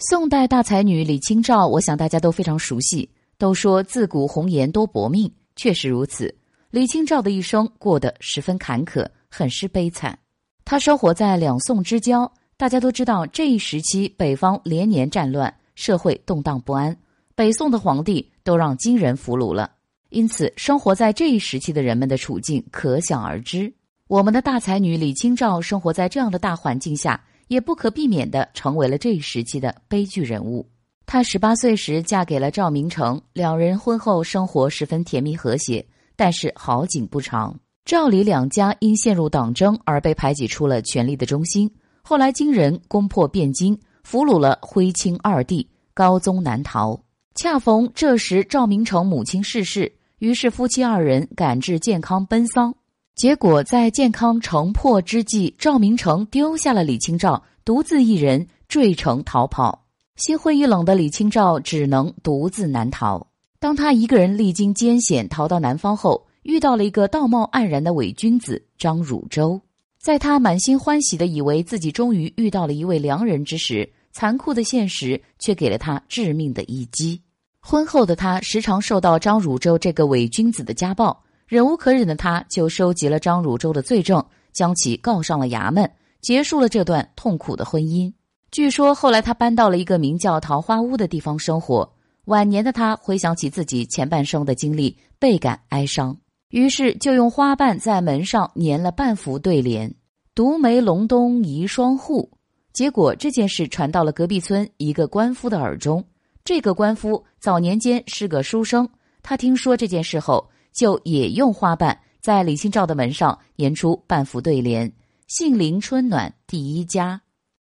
宋代大才女李清照，我想大家都非常熟悉。都说自古红颜多薄命，确实如此。李清照的一生过得十分坎坷，很是悲惨。她生活在两宋之交，大家都知道这一时期北方连年战乱，社会动荡不安，北宋的皇帝都让金人俘虏了，因此生活在这一时期的人们的处境可想而知。我们的大才女李清照生活在这样的大环境下。也不可避免的成为了这一时期的悲剧人物。她十八岁时嫁给了赵明诚，两人婚后生活十分甜蜜和谐。但是好景不长，赵李两家因陷入党争而被排挤出了权力的中心。后来金人攻破汴京，俘虏了徽钦二帝，高宗南逃。恰逢这时赵明诚母亲逝世，于是夫妻二人赶至健康奔丧。结果在健康城破之际，赵明诚丢下了李清照，独自一人坠城逃跑。心灰意冷的李清照只能独自南逃。当他一个人历经艰险逃到南方后，遇到了一个道貌岸然的伪君子张汝舟。在他满心欢喜的以为自己终于遇到了一位良人之时，残酷的现实却给了他致命的一击。婚后的他时常受到张汝舟这个伪君子的家暴。忍无可忍的他，就收集了张汝舟的罪证，将其告上了衙门，结束了这段痛苦的婚姻。据说后来他搬到了一个名叫桃花坞的地方生活。晚年的他回想起自己前半生的经历，倍感哀伤，于是就用花瓣在门上粘了半幅对联：“独梅隆冬一双户。”结果这件事传到了隔壁村一个官夫的耳中。这个官夫早年间是个书生，他听说这件事后。就也用花瓣在李清照的门上粘出半幅对联：“杏林春暖第一家。”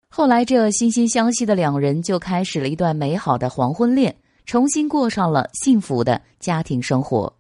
后来，这惺惺相惜的两人就开始了一段美好的黄昏恋，重新过上了幸福的家庭生活。